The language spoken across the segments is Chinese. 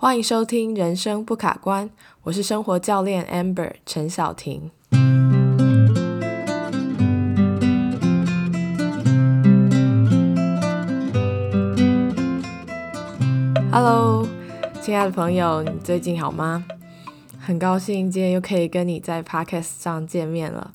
欢迎收听《人生不卡关》，我是生活教练 Amber 陈晓婷。Hello，亲爱的朋友，你最近好吗？很高兴今天又可以跟你在 Podcast 上见面了。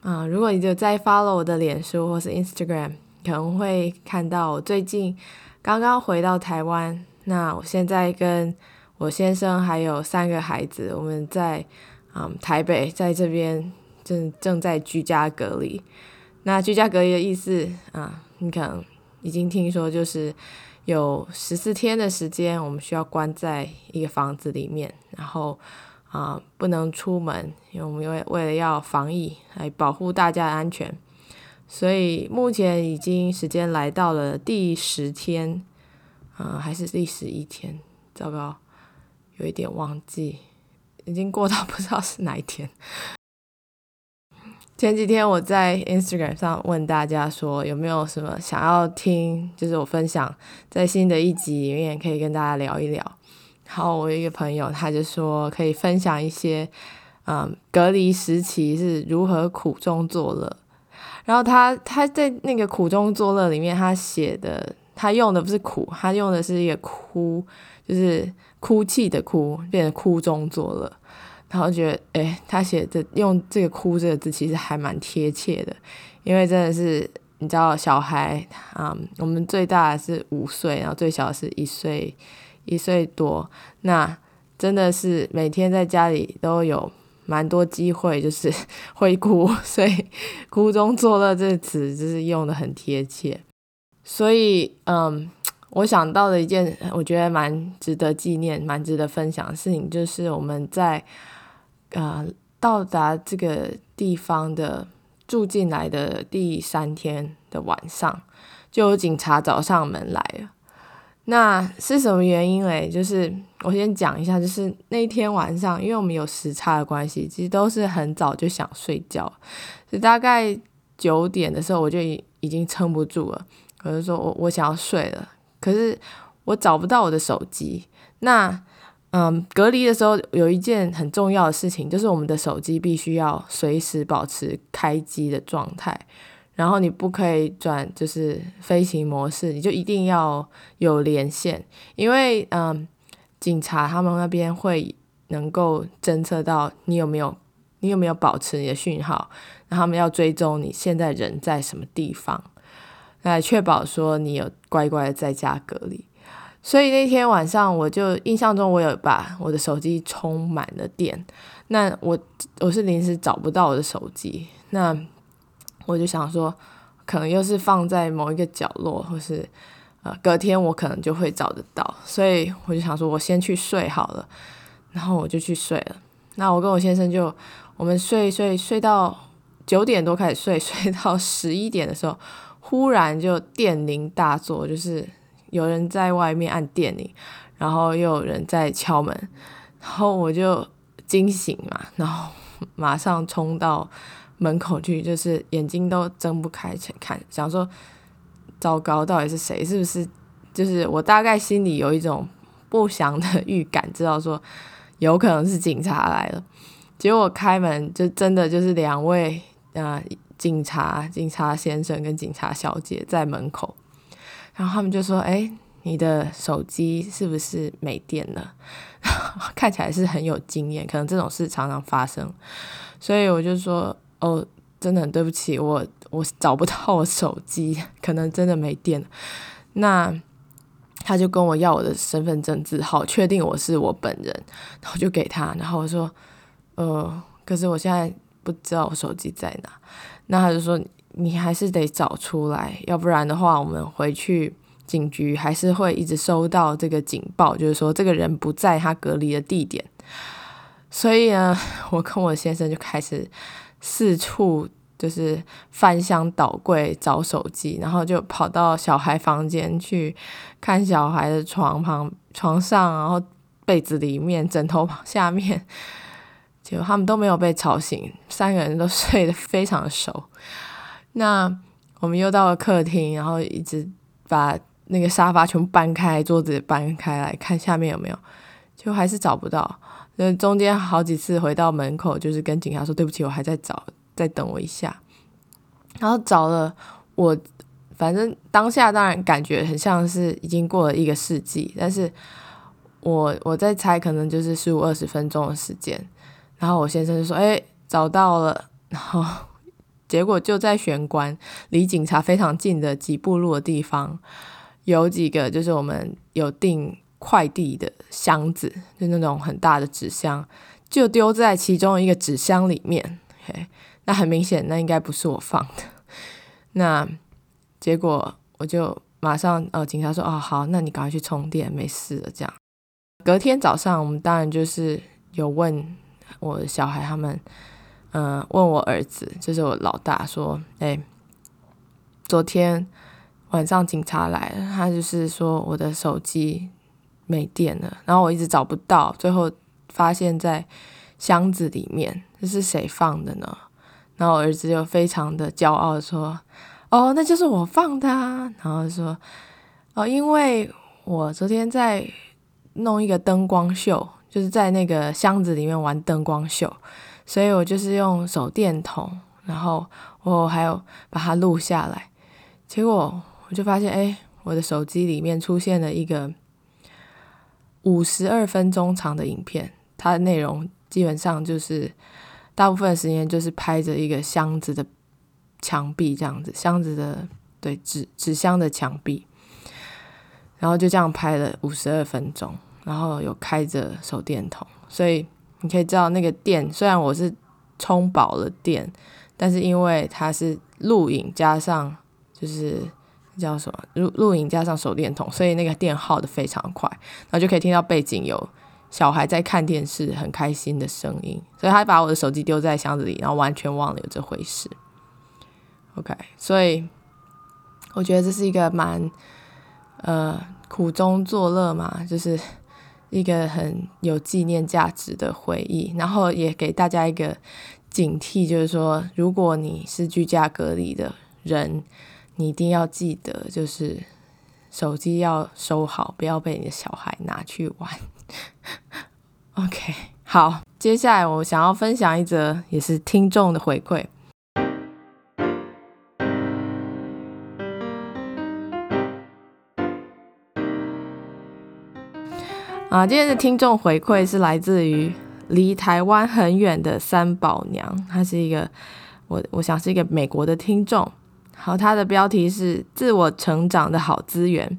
啊，如果你就在 follow 我的脸书或是 Instagram，可能会看到我最近刚刚回到台湾。那我现在跟我先生还有三个孩子，我们在嗯台北，在这边正正在居家隔离。那居家隔离的意思啊，你可能已经听说，就是有十四天的时间，我们需要关在一个房子里面，然后啊不能出门，因为我们因为为了要防疫，来保护大家的安全，所以目前已经时间来到了第十天。嗯，还是第十一天，糟糕，有一点忘记，已经过到 不知道是哪一天。前几天我在 Instagram 上问大家说，有没有什么想要听，就是我分享在新的一集里面可以跟大家聊一聊。然后我一个朋友他就说可以分享一些，嗯，隔离时期是如何苦中作乐。然后他他在那个苦中作乐里面，他写的。他用的不是苦，他用的是一个哭，就是哭泣的哭，变成哭中作乐。然后觉得，哎，他写的用这个“哭”这个字，其实还蛮贴切的，因为真的是你知道，小孩啊，我们最大的是五岁，然后最小是一岁一岁多，那真的是每天在家里都有蛮多机会，就是会哭，所以“哭中作乐”这个词就是用的很贴切。所以，嗯，我想到的一件我觉得蛮值得纪念、蛮值得分享的事情，就是我们在呃到达这个地方的住进来的第三天的晚上，就有警察找上门来了。那是什么原因嘞？就是我先讲一下，就是那天晚上，因为我们有时差的关系，其实都是很早就想睡觉，就大概九点的时候，我就已已经撑不住了。我就说，我我想要睡了，可是我找不到我的手机。那，嗯，隔离的时候有一件很重要的事情，就是我们的手机必须要随时保持开机的状态，然后你不可以转就是飞行模式，你就一定要有连线，因为嗯，警察他们那边会能够侦测到你有没有你有没有保持你的讯号，然后他们要追踪你现在人在什么地方。来确保说你有乖乖的在家隔离，所以那天晚上我就印象中我有把我的手机充满了电，那我我是临时找不到我的手机，那我就想说可能又是放在某一个角落，或是呃隔天我可能就会找得到，所以我就想说我先去睡好了，然后我就去睡了。那我跟我先生就我们睡睡睡到九点多开始睡，睡到十一点的时候。忽然就电铃大作，就是有人在外面按电铃，然后又有人在敲门，然后我就惊醒嘛，然后马上冲到门口去，就是眼睛都睁不开去看，想说糟糕，到底是谁？是不是？就是我大概心里有一种不祥的预感，知道说有可能是警察来了。结果开门就真的就是两位啊。警察、警察先生跟警察小姐在门口，然后他们就说：“哎，你的手机是不是没电了？” 看起来是很有经验，可能这种事常常发生，所以我就说：“哦，真的很对不起，我我找不到我手机，可能真的没电了。”那他就跟我要我的身份证字号，确定我是我本人，然后就给他，然后我说：“呃，可是我现在不知道我手机在哪。”那他就说，你还是得找出来，要不然的话，我们回去警局还是会一直收到这个警报，就是说这个人不在他隔离的地点。所以呢，我跟我先生就开始四处就是翻箱倒柜找手机，然后就跑到小孩房间去看小孩的床旁、床上，然后被子里面、枕头下面。结果他们都没有被吵醒，三个人都睡得非常熟。那我们又到了客厅，然后一直把那个沙发全部搬开，桌子搬开来看下面有没有，就还是找不到。那中间好几次回到门口，就是跟警察说对不起，我还在找，再等我一下。然后找了我，反正当下当然感觉很像是已经过了一个世纪，但是我我在猜，可能就是十五二十分钟的时间。然后我先生就说：“哎，找到了。”然后 结果就在玄关离警察非常近的几步路的地方，有几个就是我们有订快递的箱子，就那种很大的纸箱，就丢在其中一个纸箱里面。嘿，那很明显，那应该不是我放的。那结果我就马上呃，警察说：“哦，好，那你赶快去充电，没事了。”这样。隔天早上，我们当然就是有问我的小孩他们。嗯，问我儿子，就是我老大，说：“哎，昨天晚上警察来了，他就是说我的手机没电了，然后我一直找不到，最后发现在箱子里面，这是谁放的呢？”然后我儿子就非常的骄傲说：“哦，那就是我放的。”啊。”然后说：“哦，因为我昨天在弄一个灯光秀，就是在那个箱子里面玩灯光秀。”所以我就是用手电筒，然后我还有把它录下来，结果我就发现，哎，我的手机里面出现了一个五十二分钟长的影片，它的内容基本上就是大部分时间就是拍着一个箱子的墙壁这样子，箱子的对纸纸箱的墙壁，然后就这样拍了五十二分钟，然后有开着手电筒，所以。你可以知道那个电，虽然我是充饱了电，但是因为它是录影加上就是叫什么录录影加上手电筒，所以那个电耗的非常快，然后就可以听到背景有小孩在看电视很开心的声音，所以他把我的手机丢在箱子里，然后完全忘了有这回事。OK，所以我觉得这是一个蛮呃苦中作乐嘛，就是。一个很有纪念价值的回忆，然后也给大家一个警惕，就是说，如果你是居家隔离的人，你一定要记得，就是手机要收好，不要被你的小孩拿去玩。OK，好，接下来我想要分享一则也是听众的回馈。啊，今天的听众回馈是来自于离台湾很远的三宝娘，她是一个我我想是一个美国的听众。好，她的标题是自我成长的好资源。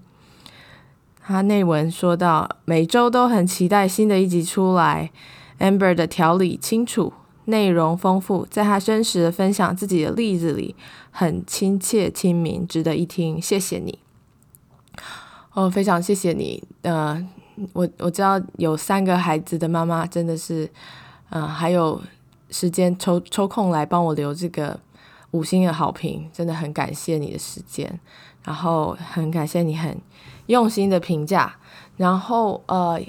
她内文说到，每周都很期待新的一集出来。Amber 的条理清楚，内容丰富，在她真实的分享自己的例子里，很亲切亲民，值得一听。谢谢你，哦，非常谢谢你，呃。我我知道有三个孩子的妈妈真的是，嗯，还有时间抽抽空来帮我留这个五星的好评，真的很感谢你的时间，然后很感谢你很用心的评价，然后呃，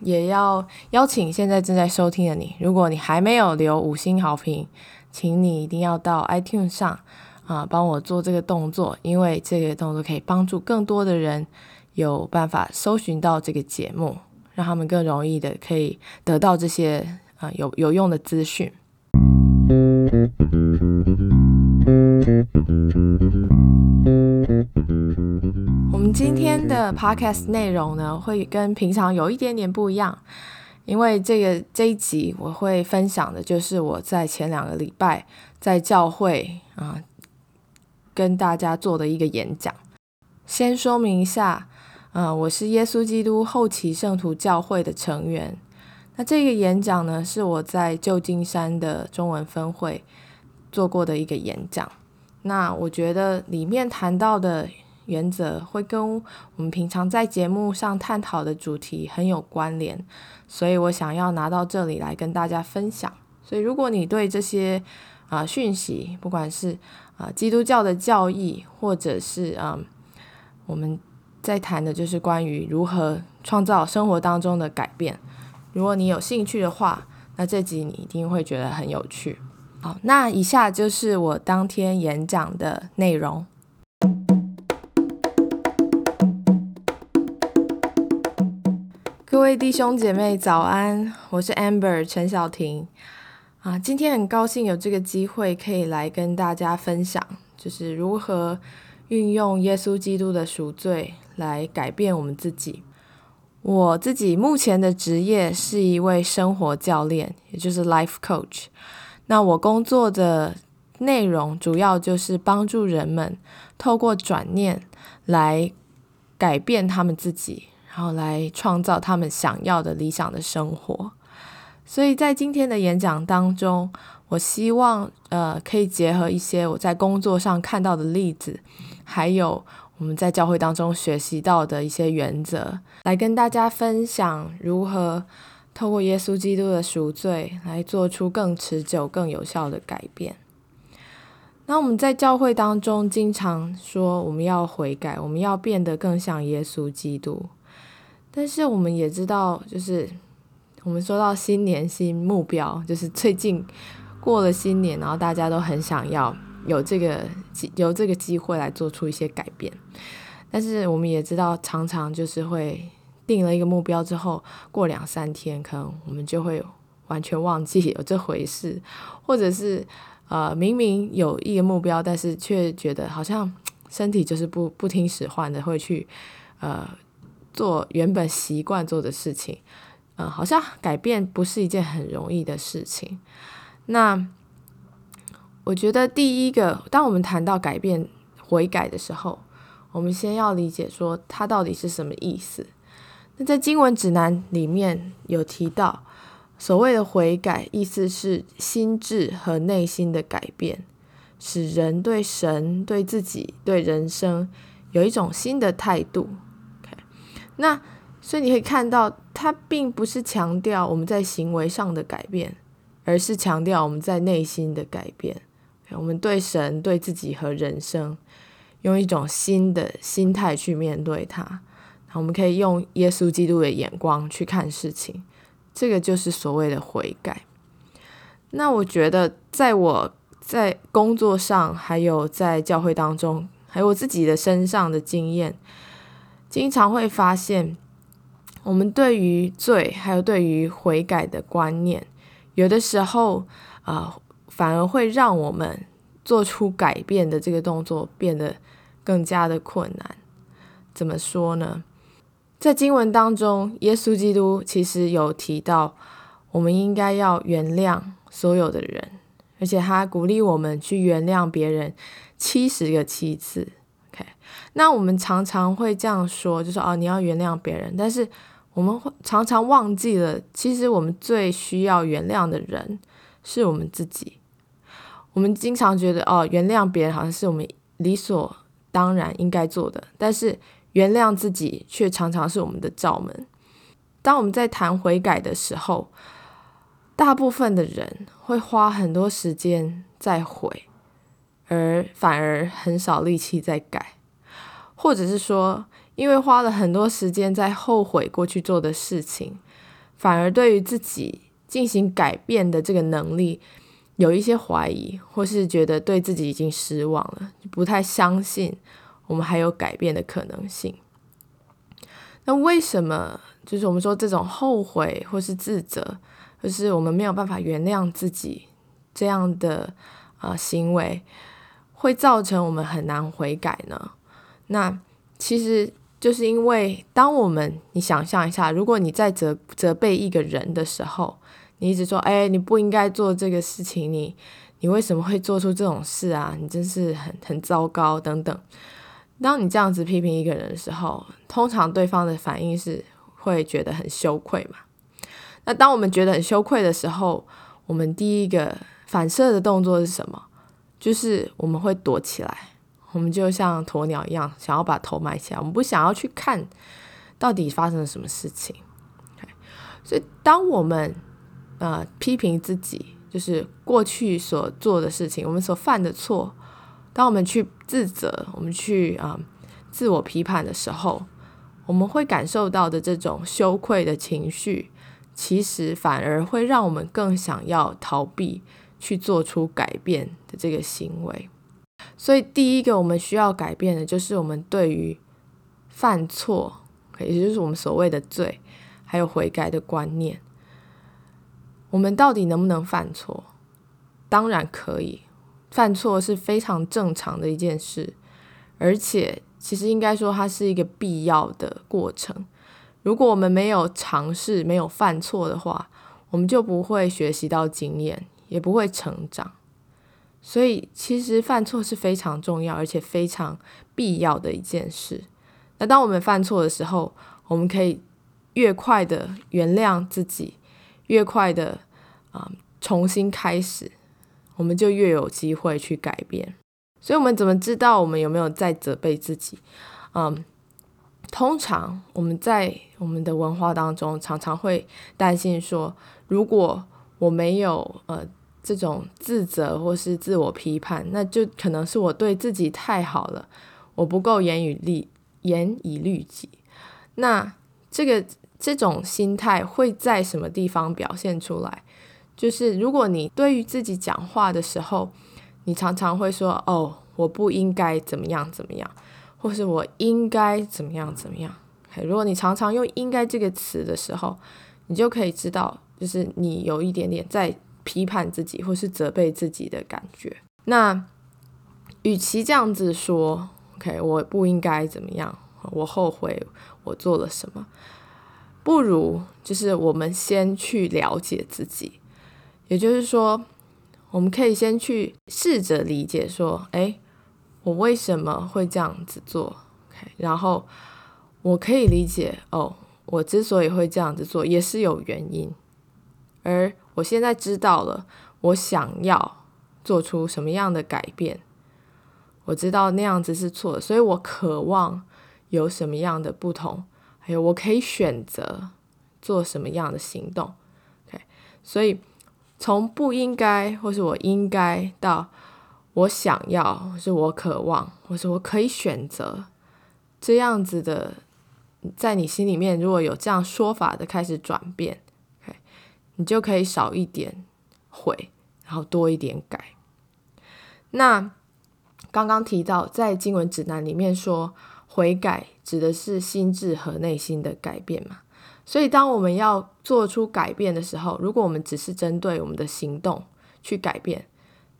也要邀请现在正在收听的你，如果你还没有留五星好评，请你一定要到 iTunes 上啊帮我做这个动作，因为这个动作可以帮助更多的人。有办法搜寻到这个节目，让他们更容易的可以得到这些啊有有用的资讯。我们今天的 podcast 内容呢，会跟平常有一点点不一样，因为这个这一集我会分享的就是我在前两个礼拜在教会啊跟大家做的一个演讲。先说明一下。嗯，我是耶稣基督后期圣徒教会的成员。那这个演讲呢，是我在旧金山的中文分会做过的一个演讲。那我觉得里面谈到的原则会跟我们平常在节目上探讨的主题很有关联，所以我想要拿到这里来跟大家分享。所以如果你对这些啊讯息，不管是啊基督教的教义，或者是嗯我们。在谈的就是关于如何创造生活当中的改变。如果你有兴趣的话，那这集你一定会觉得很有趣。好，那以下就是我当天演讲的内容。各位弟兄姐妹早安，我是 Amber 陈小婷啊，今天很高兴有这个机会可以来跟大家分享，就是如何运用耶稣基督的赎罪来改变我们自己。我自己目前的职业是一位生活教练，也就是 Life Coach。那我工作的内容主要就是帮助人们透过转念来改变他们自己。然后来创造他们想要的理想的生活。所以在今天的演讲当中，我希望呃可以结合一些我在工作上看到的例子，还有我们在教会当中学习到的一些原则，来跟大家分享如何透过耶稣基督的赎罪来做出更持久、更有效的改变。那我们在教会当中经常说我们要悔改，我们要变得更像耶稣基督。但是我们也知道，就是我们说到新年新目标，就是最近过了新年，然后大家都很想要有这个机有这个机会来做出一些改变。但是我们也知道，常常就是会定了一个目标之后，过两三天，可能我们就会完全忘记有这回事，或者是呃明明有一个目标，但是却觉得好像身体就是不不听使唤的，会去呃。做原本习惯做的事情，嗯，好像改变不是一件很容易的事情。那我觉得第一个，当我们谈到改变、悔改的时候，我们先要理解说它到底是什么意思。那在经文指南里面有提到，所谓的悔改，意思是心智和内心的改变，使人对神、对自己、对人生有一种新的态度。那所以你可以看到，它并不是强调我们在行为上的改变，而是强调我们在内心的改变。我们对神、对自己和人生，用一种新的心态去面对它。我们可以用耶稣基督的眼光去看事情，这个就是所谓的悔改。那我觉得，在我在工作上，还有在教会当中，还有我自己的身上的经验。经常会发现，我们对于罪还有对于悔改的观念，有的时候啊，反而会让我们做出改变的这个动作变得更加的困难。怎么说呢？在经文当中，耶稣基督其实有提到，我们应该要原谅所有的人，而且他鼓励我们去原谅别人七十个七次。OK，那我们常常会这样说，就说哦，你要原谅别人，但是我们会常常忘记了，其实我们最需要原谅的人是我们自己。我们经常觉得哦，原谅别人好像是我们理所当然应该做的，但是原谅自己却常常是我们的罩门。当我们在谈悔改的时候，大部分的人会花很多时间在悔，而反而很少力气在改。或者是说，因为花了很多时间在后悔过去做的事情，反而对于自己进行改变的这个能力有一些怀疑，或是觉得对自己已经失望了，不太相信我们还有改变的可能性。那为什么就是我们说这种后悔或是自责，就是我们没有办法原谅自己这样的啊行为，会造成我们很难悔改呢？那其实就是因为，当我们你想象一下，如果你在责责备一个人的时候，你一直说：“哎，你不应该做这个事情，你你为什么会做出这种事啊？你真是很很糟糕等等。”当你这样子批评一个人的时候，通常对方的反应是会觉得很羞愧嘛。那当我们觉得很羞愧的时候，我们第一个反射的动作是什么？就是我们会躲起来。我们就像鸵鸟一样，想要把头埋起来。我们不想要去看到底发生了什么事情。所以，当我们呃批评自己，就是过去所做的事情，我们所犯的错，当我们去自责，我们去啊自我批判的时候，我们会感受到的这种羞愧的情绪，其实反而会让我们更想要逃避去做出改变的这个行为。所以，第一个我们需要改变的，就是我们对于犯错，也就是我们所谓的罪，还还有悔改的观念。我们到底能不能犯错？当然可以，犯错是非常正常的一件事，而且其实应该说它是一个必要的过程。如果我们没有尝试、没有犯错的话，我们就不会学习到经验，也不会成长。所以，其实犯错是非常重要，而且非常必要的一件事。那当我们犯错的时候，我们可以越快的原谅自己，越快的啊重新开始，我们就越有机会去改变。所以，我们怎么知道我们有没有在责备自己？嗯，通常我们在我们的文化当中，常常会担心说，如果我没有呃。这种自责或是自我批判，那就可能是我对自己太好了，我不够严以律严以律己。那这个这种心态会在什么地方表现出来？就是如果你对于自己讲话的时候，你常常会说：“哦，我不应该怎么样怎么样，或是我应该怎么样怎么样。”如果你常常用“应该”这个词的时候，你就可以知道，就是你有一点点在。批判自己或是责备自己的感觉，那与其这样子说，OK，我不应该怎么样，我后悔我做了什么，不如就是我们先去了解自己，也就是说，我们可以先去试着理解说，哎，我为什么会这样子做？OK，然后我可以理解，哦，我之所以会这样子做，也是有原因，而。我现在知道了，我想要做出什么样的改变。我知道那样子是错的，所以我渴望有什么样的不同，还有我可以选择做什么样的行动。OK，所以从不应该或是我应该到我想要或是我渴望或是我可以选择这样子的，在你心里面如果有这样说法的开始转变，OK，。你就可以少一点悔，然后多一点改。那刚刚提到在经文指南里面说，悔改指的是心智和内心的改变嘛。所以当我们要做出改变的时候，如果我们只是针对我们的行动去改变，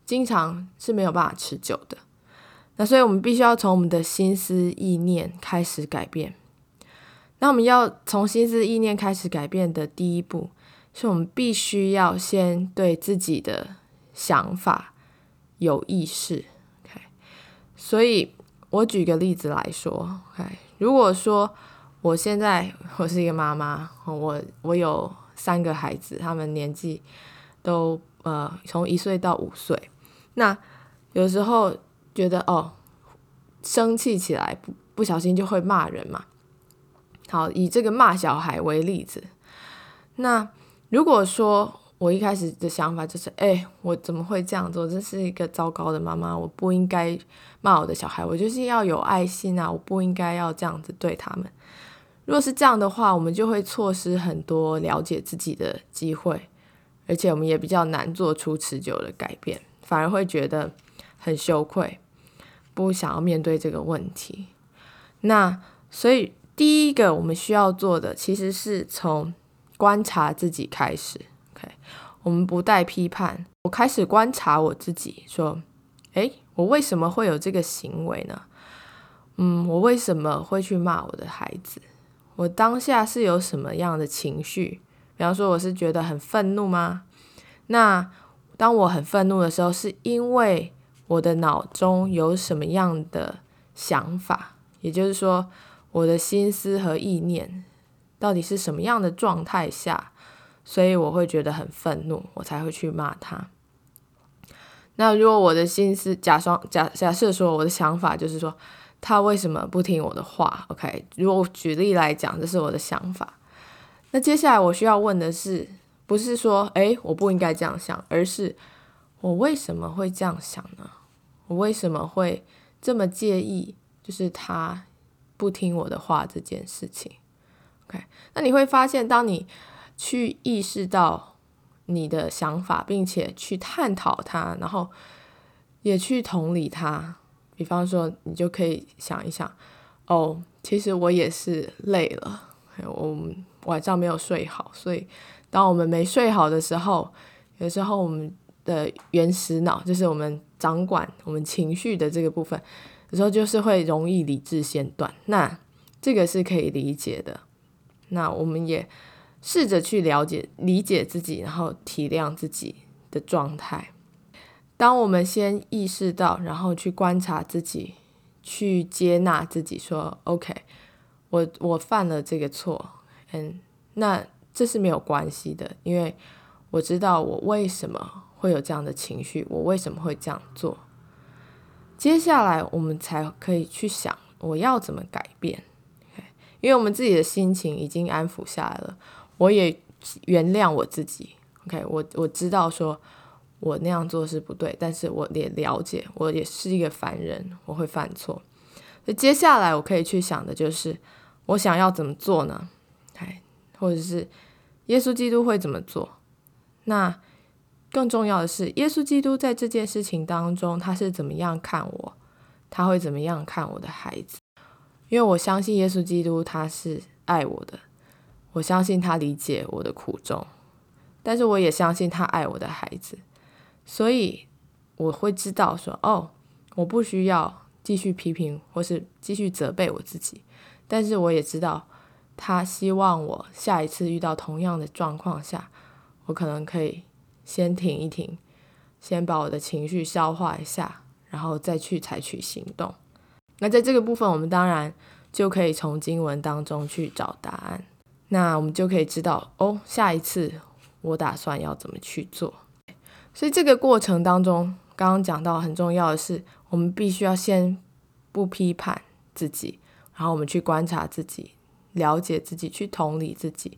经常是没有办法持久的。那所以我们必须要从我们的心思意念开始改变。那我们要从心思意念开始改变的第一步。是我们必须要先对自己的想法有意识，OK。所以我举个例子来说，OK。如果说我现在我是一个妈妈，我我有三个孩子，他们年纪都呃从一岁到五岁，那有时候觉得哦生气起来不不小心就会骂人嘛。好，以这个骂小孩为例子，那。如果说我一开始的想法就是，哎，我怎么会这样做？这是一个糟糕的妈妈，我不应该骂我的小孩，我就是要有爱心啊，我不应该要这样子对他们。如果是这样的话，我们就会错失很多了解自己的机会，而且我们也比较难做出持久的改变，反而会觉得很羞愧，不想要面对这个问题。那所以第一个我们需要做的，其实是从。观察自己开始我们不带批判。我开始观察我自己，说：“诶，我为什么会有这个行为呢？嗯，我为什么会去骂我的孩子？我当下是有什么样的情绪？比方说，我是觉得很愤怒吗？那当我很愤怒的时候，是因为我的脑中有什么样的想法？也就是说，我的心思和意念。”到底是什么样的状态下，所以我会觉得很愤怒，我才会去骂他。那如果我的心思假装假假设说我的想法就是说他为什么不听我的话？OK，如果举例来讲，这是我的想法。那接下来我需要问的是，不是说诶我不应该这样想，而是我为什么会这样想呢？我为什么会这么介意？就是他不听我的话这件事情。OK，那你会发现，当你去意识到你的想法，并且去探讨它，然后也去同理它。比方说，你就可以想一想，哦，其实我也是累了，我们晚上没有睡好，所以当我们没睡好的时候，有时候我们的原始脑就是我们掌管我们情绪的这个部分，有时候就是会容易理智先断。那这个是可以理解的。那我们也试着去了解、理解自己，然后体谅自己的状态。当我们先意识到，然后去观察自己，去接纳自己，说 “OK”，我我犯了这个错，嗯，那这是没有关系的，因为我知道我为什么会有这样的情绪，我为什么会这样做。接下来我们才可以去想，我要怎么改变。因为我们自己的心情已经安抚下来了，我也原谅我自己。OK，我我知道说我那样做是不对，但是我也了解，我也是一个凡人，我会犯错。那接下来我可以去想的就是，我想要怎么做呢？哎，或者是耶稣基督会怎么做？那更重要的是，耶稣基督在这件事情当中，他是怎么样看我？他会怎么样看我的孩子？因为我相信耶稣基督他是爱我的，我相信他理解我的苦衷，但是我也相信他爱我的孩子，所以我会知道说，哦，我不需要继续批评或是继续责备我自己，但是我也知道他希望我下一次遇到同样的状况下，我可能可以先停一停，先把我的情绪消化一下，然后再去采取行动。那在这个部分，我们当然就可以从经文当中去找答案。那我们就可以知道，哦，下一次我打算要怎么去做。所以这个过程当中，刚刚讲到很重要的是，我们必须要先不批判自己，然后我们去观察自己，了解自己，去同理自己，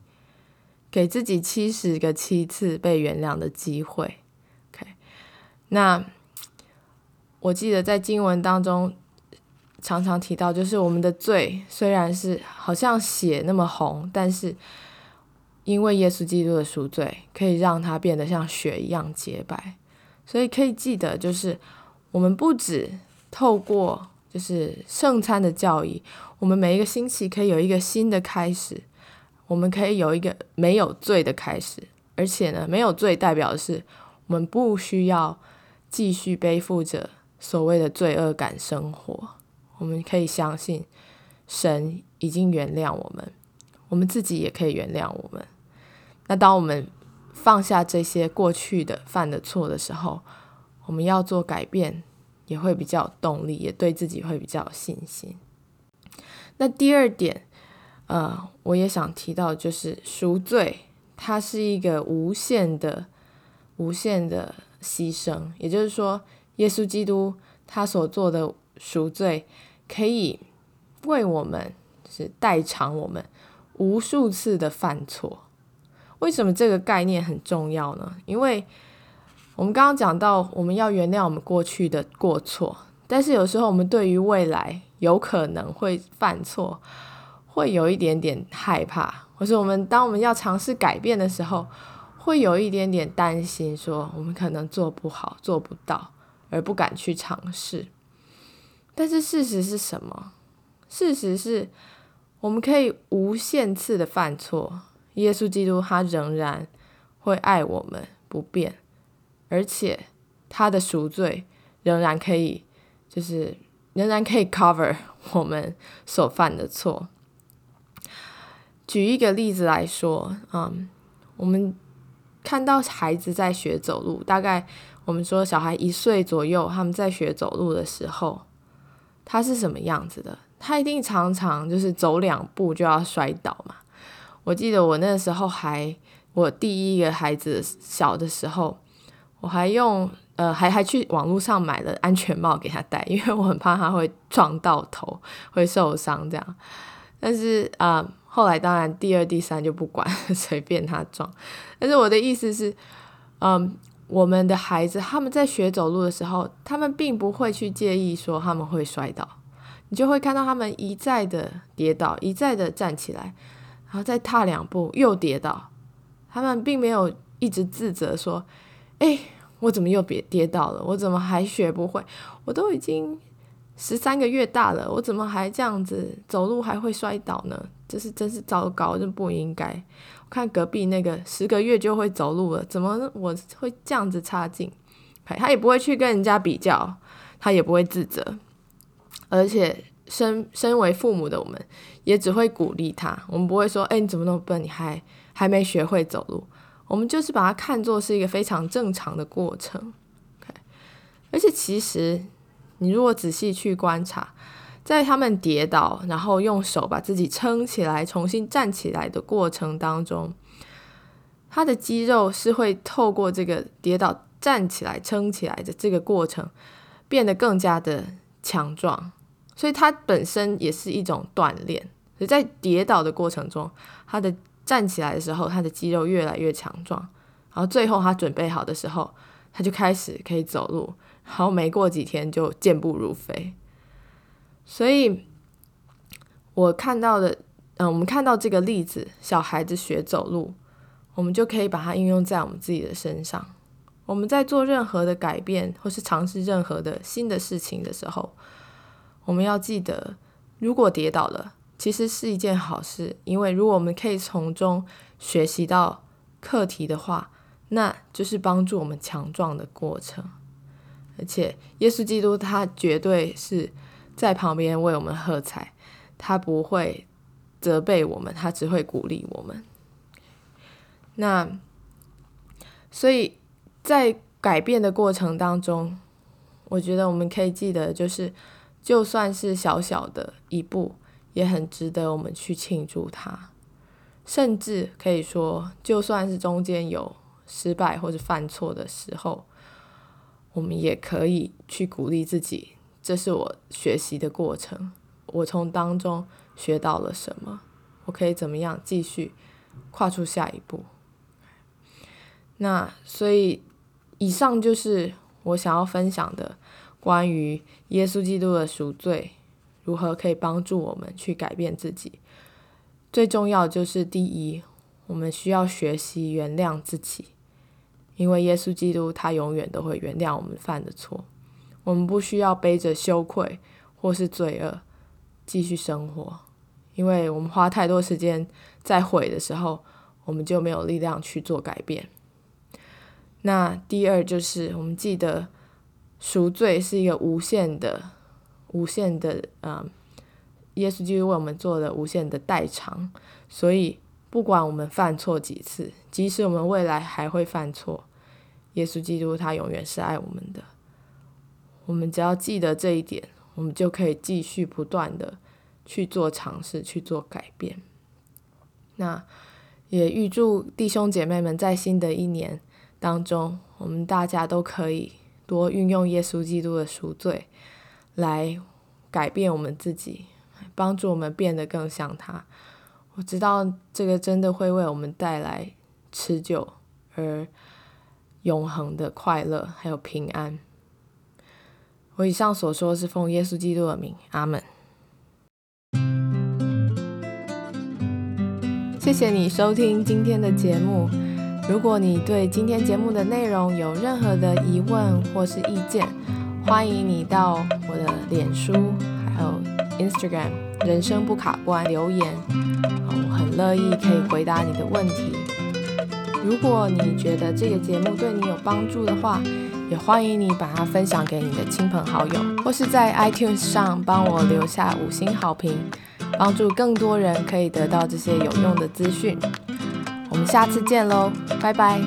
给自己七十个七次被原谅的机会。OK，那我记得在经文当中。常常提到，就是我们的罪虽然是好像血那么红，但是因为耶稣基督的赎罪，可以让它变得像雪一样洁白。所以可以记得，就是我们不止透过就是圣餐的教义，我们每一个星期可以有一个新的开始，我们可以有一个没有罪的开始。而且呢，没有罪代表的是我们不需要继续背负着所谓的罪恶感生活。我们可以相信，神已经原谅我们，我们自己也可以原谅我们。那当我们放下这些过去的犯的错的时候，我们要做改变也会比较有动力，也对自己会比较有信心。那第二点，呃，我也想提到，就是赎罪，它是一个无限的、无限的牺牲。也就是说，耶稣基督他所做的赎罪。可以为我们是代偿我们无数次的犯错。为什么这个概念很重要呢？因为我们刚刚讲到，我们要原谅我们过去的过错，但是有时候我们对于未来有可能会犯错，会有一点点害怕，或是我们当我们要尝试改变的时候，会有一点点担心，说我们可能做不好、做不到，而不敢去尝试。但是事实是什么？事实是，我们可以无限次的犯错，耶稣基督他仍然会爱我们不变，而且他的赎罪仍然可以，就是仍然可以 cover 我们所犯的错。举一个例子来说，嗯，我们看到孩子在学走路，大概我们说小孩一岁左右，他们在学走路的时候。他是什么样子的？他一定常常就是走两步就要摔倒嘛。我记得我那时候还，我第一个孩子小的时候，我还用呃还还去网络上买了安全帽给他戴，因为我很怕他会撞到头会受伤这样。但是啊，后来当然第二、第三就不管，随便他撞。但是我的意思是，嗯。我们的孩子他们在学走路的时候，他们并不会去介意说他们会摔倒，你就会看到他们一再的跌倒，一再的站起来，然后再踏两步又跌倒。他们并没有一直自责说：“哎，我怎么又跌跌倒了？我怎么还学不会？我都已经十三个月大了，我怎么还这样子走路还会摔倒呢？这是真是糟糕，这不应该。看隔壁那个十个月就会走路了，怎么我会这样子差劲？他也不会去跟人家比较，他也不会自责，而且身身为父母的我们，也只会鼓励他。我们不会说：“哎，你怎么那么笨？你还还没学会走路。”我们就是把它看作是一个非常正常的过程。而且其实。你如果仔细去观察，在他们跌倒，然后用手把自己撑起来，重新站起来的过程当中，他的肌肉是会透过这个跌倒、站起来、撑起来的这个过程，变得更加的强壮。所以它本身也是一种锻炼。所以在跌倒的过程中，他的站起来的时候，他的肌肉越来越强壮，然后最后他准备好的时候，他就开始可以走路。然后没过几天就健步如飞，所以我看到的，嗯，我们看到这个例子，小孩子学走路，我们就可以把它应用在我们自己的身上。我们在做任何的改变或是尝试任何的新的事情的时候，我们要记得，如果跌倒了，其实是一件好事，因为如果我们可以从中学习到课题的话，那就是帮助我们强壮的过程。而且，耶稣基督他绝对是在旁边为我们喝彩，他不会责备我们，他只会鼓励我们。那所以在改变的过程当中，我觉得我们可以记得，就是就算是小小的一步，也很值得我们去庆祝它。甚至可以说，就算是中间有失败或者犯错的时候。我们也可以去鼓励自己，这是我学习的过程，我从当中学到了什么，我可以怎么样继续跨出下一步。那所以以上就是我想要分享的关于耶稣基督的赎罪如何可以帮助我们去改变自己。最重要就是第一，我们需要学习原谅自己。因为耶稣基督他永远都会原谅我们犯的错，我们不需要背着羞愧或是罪恶继续生活，因为我们花太多时间在悔的时候，我们就没有力量去做改变。那第二就是我们记得赎罪是一个无限的、无限的，嗯，耶稣基督为我们做了无限的代偿，所以不管我们犯错几次，即使我们未来还会犯错。耶稣基督他永远是爱我们的，我们只要记得这一点，我们就可以继续不断的去做尝试，去做改变。那也预祝弟兄姐妹们在新的一年当中，我们大家都可以多运用耶稣基督的赎罪来改变我们自己，帮助我们变得更像他。我知道这个真的会为我们带来持久而。永恒的快乐，还有平安。我以上所说是奉耶稣基督的名，阿门。谢谢你收听今天的节目。如果你对今天节目的内容有任何的疑问或是意见，欢迎你到我的脸书还有 Instagram“ 人生不卡关”留言，我很乐意可以回答你的问题。如果你觉得这个节目对你有帮助的话，也欢迎你把它分享给你的亲朋好友，或是在 iTunes 上帮我留下五星好评，帮助更多人可以得到这些有用的资讯。我们下次见喽，拜拜。